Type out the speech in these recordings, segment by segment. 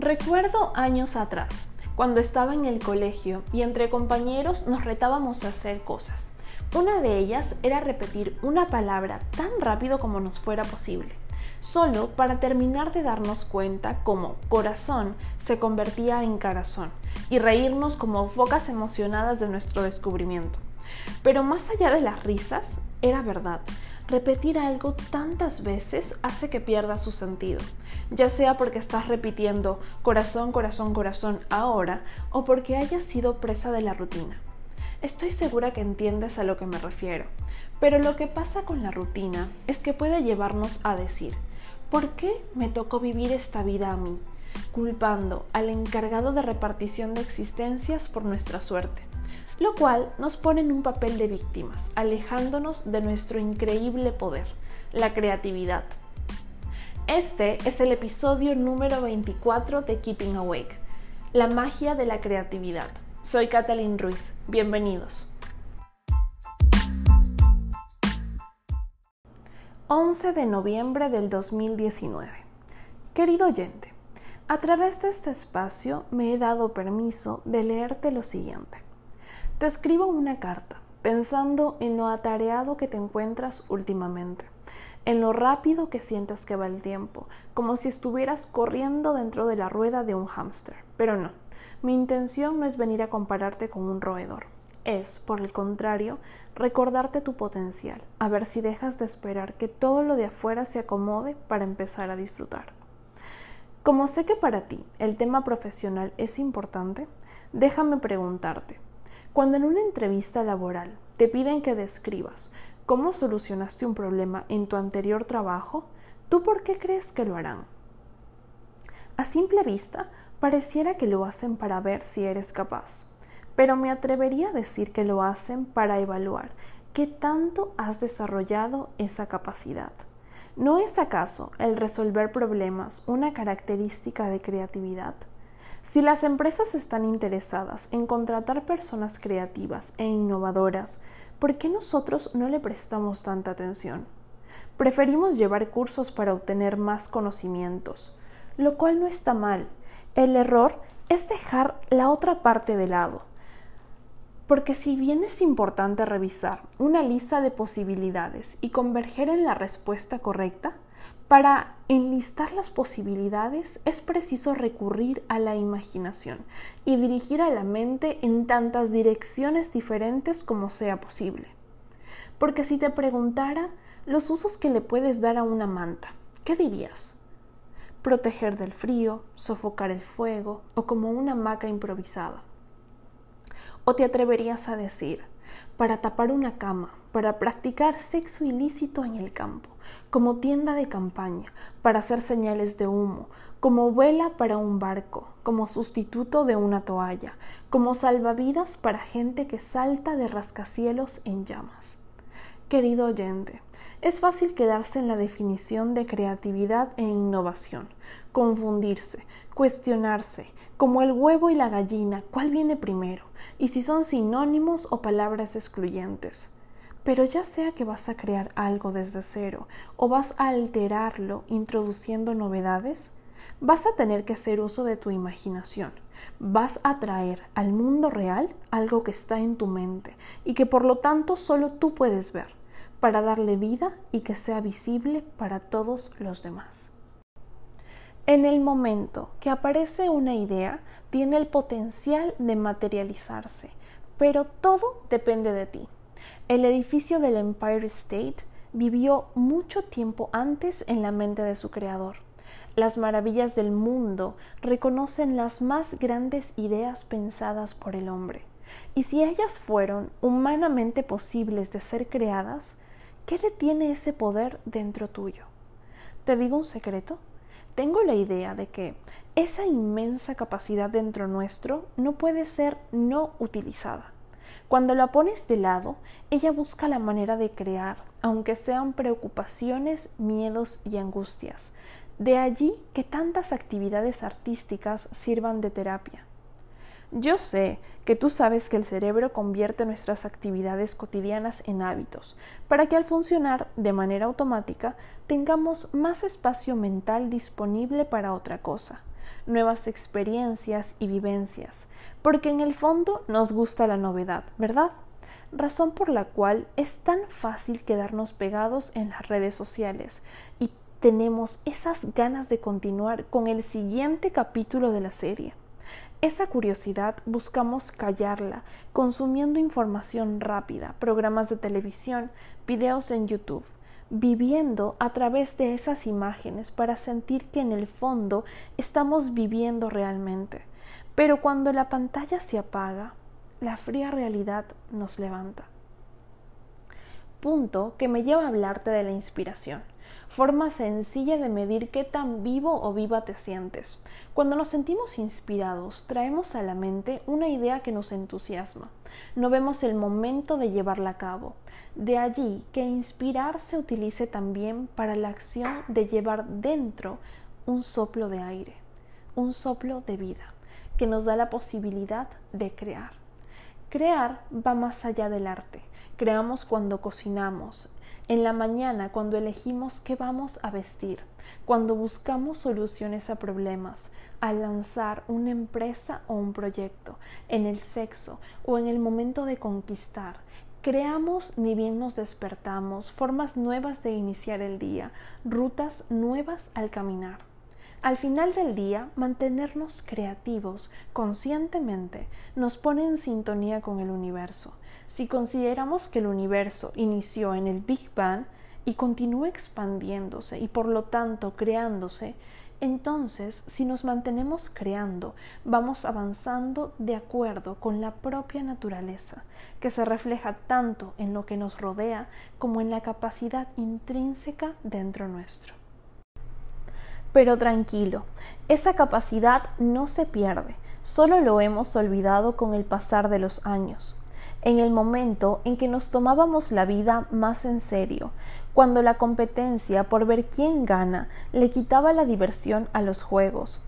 Recuerdo años atrás, cuando estaba en el colegio y entre compañeros nos retábamos a hacer cosas. Una de ellas era repetir una palabra tan rápido como nos fuera posible, solo para terminar de darnos cuenta cómo corazón se convertía en carazón y reírnos como focas emocionadas de nuestro descubrimiento. Pero más allá de las risas, era verdad. Repetir algo tantas veces hace que pierda su sentido, ya sea porque estás repitiendo corazón, corazón, corazón ahora o porque hayas sido presa de la rutina. Estoy segura que entiendes a lo que me refiero, pero lo que pasa con la rutina es que puede llevarnos a decir, ¿por qué me tocó vivir esta vida a mí? culpando al encargado de repartición de existencias por nuestra suerte, lo cual nos pone en un papel de víctimas, alejándonos de nuestro increíble poder, la creatividad. Este es el episodio número 24 de Keeping Awake, la magia de la creatividad. Soy Catalin Ruiz. Bienvenidos. 11 de noviembre del 2019. Querido oyente, a través de este espacio me he dado permiso de leerte lo siguiente. Te escribo una carta pensando en lo atareado que te encuentras últimamente, en lo rápido que sientes que va el tiempo, como si estuvieras corriendo dentro de la rueda de un hámster, pero no mi intención no es venir a compararte con un roedor. Es, por el contrario, recordarte tu potencial, a ver si dejas de esperar que todo lo de afuera se acomode para empezar a disfrutar. Como sé que para ti el tema profesional es importante, déjame preguntarte, cuando en una entrevista laboral te piden que describas cómo solucionaste un problema en tu anterior trabajo, ¿tú por qué crees que lo harán? A simple vista, Pareciera que lo hacen para ver si eres capaz, pero me atrevería a decir que lo hacen para evaluar qué tanto has desarrollado esa capacidad. ¿No es acaso el resolver problemas una característica de creatividad? Si las empresas están interesadas en contratar personas creativas e innovadoras, ¿por qué nosotros no le prestamos tanta atención? Preferimos llevar cursos para obtener más conocimientos, lo cual no está mal, el error es dejar la otra parte de lado. Porque si bien es importante revisar una lista de posibilidades y converger en la respuesta correcta, para enlistar las posibilidades es preciso recurrir a la imaginación y dirigir a la mente en tantas direcciones diferentes como sea posible. Porque si te preguntara los usos que le puedes dar a una manta, ¿qué dirías? proteger del frío, sofocar el fuego o como una hamaca improvisada. O te atreverías a decir, para tapar una cama, para practicar sexo ilícito en el campo, como tienda de campaña, para hacer señales de humo, como vela para un barco, como sustituto de una toalla, como salvavidas para gente que salta de rascacielos en llamas. Querido oyente, es fácil quedarse en la definición de creatividad e innovación, confundirse, cuestionarse, como el huevo y la gallina, cuál viene primero, y si son sinónimos o palabras excluyentes. Pero ya sea que vas a crear algo desde cero o vas a alterarlo introduciendo novedades, vas a tener que hacer uso de tu imaginación. Vas a traer al mundo real algo que está en tu mente y que por lo tanto solo tú puedes ver para darle vida y que sea visible para todos los demás. En el momento que aparece una idea, tiene el potencial de materializarse, pero todo depende de ti. El edificio del Empire State vivió mucho tiempo antes en la mente de su creador. Las maravillas del mundo reconocen las más grandes ideas pensadas por el hombre. Y si ellas fueron humanamente posibles de ser creadas, ¿Qué detiene ese poder dentro tuyo? ¿Te digo un secreto? Tengo la idea de que esa inmensa capacidad dentro nuestro no puede ser no utilizada. Cuando la pones de lado, ella busca la manera de crear, aunque sean preocupaciones, miedos y angustias. De allí que tantas actividades artísticas sirvan de terapia. Yo sé que tú sabes que el cerebro convierte nuestras actividades cotidianas en hábitos, para que al funcionar de manera automática tengamos más espacio mental disponible para otra cosa, nuevas experiencias y vivencias, porque en el fondo nos gusta la novedad, ¿verdad? Razón por la cual es tan fácil quedarnos pegados en las redes sociales y tenemos esas ganas de continuar con el siguiente capítulo de la serie. Esa curiosidad buscamos callarla, consumiendo información rápida, programas de televisión, videos en YouTube, viviendo a través de esas imágenes para sentir que en el fondo estamos viviendo realmente. Pero cuando la pantalla se apaga, la fría realidad nos levanta. Punto que me lleva a hablarte de la inspiración forma sencilla de medir qué tan vivo o viva te sientes. Cuando nos sentimos inspirados, traemos a la mente una idea que nos entusiasma. No vemos el momento de llevarla a cabo. De allí que inspirar se utilice también para la acción de llevar dentro un soplo de aire, un soplo de vida, que nos da la posibilidad de crear. Crear va más allá del arte. Creamos cuando cocinamos, en la mañana cuando elegimos qué vamos a vestir, cuando buscamos soluciones a problemas, al lanzar una empresa o un proyecto, en el sexo o en el momento de conquistar. Creamos ni bien nos despertamos formas nuevas de iniciar el día, rutas nuevas al caminar. Al final del día, mantenernos creativos conscientemente nos pone en sintonía con el universo si consideramos que el universo inició en el Big Bang y continúa expandiéndose y por lo tanto creándose, entonces si nos mantenemos creando, vamos avanzando de acuerdo con la propia naturaleza, que se refleja tanto en lo que nos rodea como en la capacidad intrínseca dentro nuestro. Pero tranquilo, esa capacidad no se pierde, solo lo hemos olvidado con el pasar de los años en el momento en que nos tomábamos la vida más en serio, cuando la competencia por ver quién gana le quitaba la diversión a los juegos.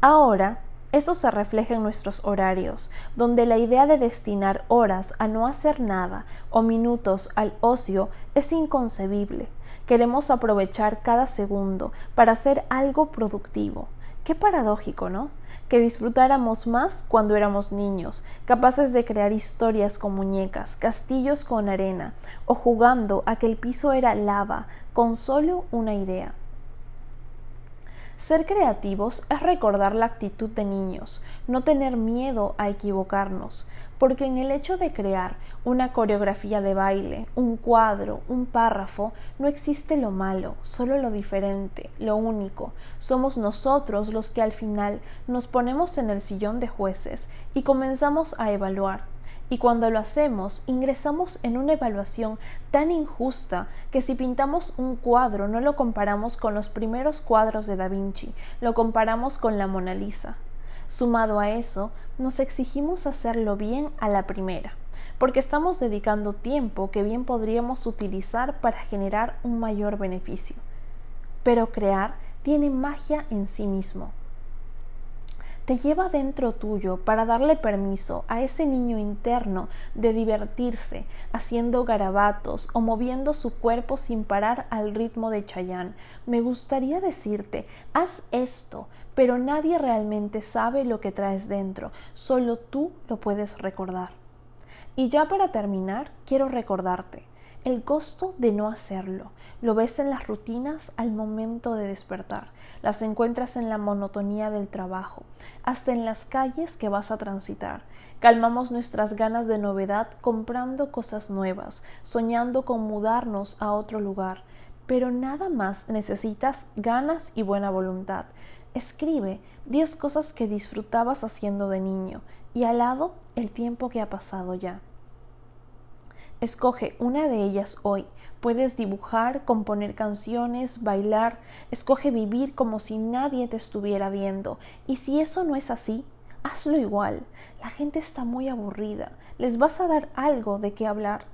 Ahora, eso se refleja en nuestros horarios, donde la idea de destinar horas a no hacer nada o minutos al ocio es inconcebible. Queremos aprovechar cada segundo para hacer algo productivo. Qué paradójico, ¿no? que disfrutáramos más cuando éramos niños, capaces de crear historias con muñecas, castillos con arena, o jugando a que el piso era lava, con solo una idea. Ser creativos es recordar la actitud de niños, no tener miedo a equivocarnos, porque en el hecho de crear una coreografía de baile, un cuadro, un párrafo, no existe lo malo, solo lo diferente, lo único. Somos nosotros los que al final nos ponemos en el sillón de jueces y comenzamos a evaluar. Y cuando lo hacemos, ingresamos en una evaluación tan injusta que si pintamos un cuadro no lo comparamos con los primeros cuadros de Da Vinci, lo comparamos con la Mona Lisa. Sumado a eso, nos exigimos hacerlo bien a la primera, porque estamos dedicando tiempo que bien podríamos utilizar para generar un mayor beneficio. Pero crear tiene magia en sí mismo te lleva dentro tuyo para darle permiso a ese niño interno de divertirse haciendo garabatos o moviendo su cuerpo sin parar al ritmo de Chayán. Me gustaría decirte, haz esto, pero nadie realmente sabe lo que traes dentro, solo tú lo puedes recordar. Y ya para terminar, quiero recordarte, el costo de no hacerlo. Lo ves en las rutinas al momento de despertar, las encuentras en la monotonía del trabajo, hasta en las calles que vas a transitar. Calmamos nuestras ganas de novedad comprando cosas nuevas, soñando con mudarnos a otro lugar, pero nada más necesitas ganas y buena voluntad. Escribe diez cosas que disfrutabas haciendo de niño y al lado el tiempo que ha pasado ya. Escoge una de ellas hoy. Puedes dibujar, componer canciones, bailar. Escoge vivir como si nadie te estuviera viendo. Y si eso no es así, hazlo igual. La gente está muy aburrida. Les vas a dar algo de qué hablar.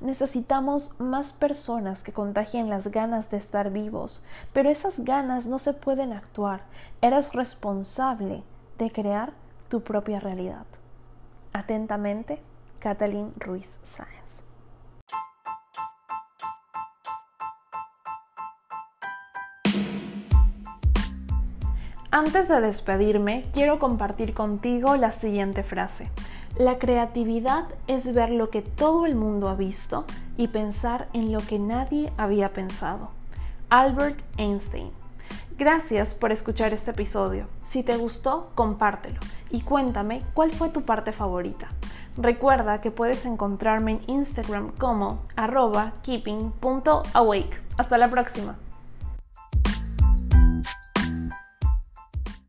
Necesitamos más personas que contagien las ganas de estar vivos, pero esas ganas no se pueden actuar. Eres responsable de crear tu propia realidad. Atentamente, Kathleen Ruiz Sáenz. Antes de despedirme, quiero compartir contigo la siguiente frase. La creatividad es ver lo que todo el mundo ha visto y pensar en lo que nadie había pensado. Albert Einstein. Gracias por escuchar este episodio. Si te gustó, compártelo y cuéntame cuál fue tu parte favorita. Recuerda que puedes encontrarme en Instagram como arroba keeping.awake. Hasta la próxima.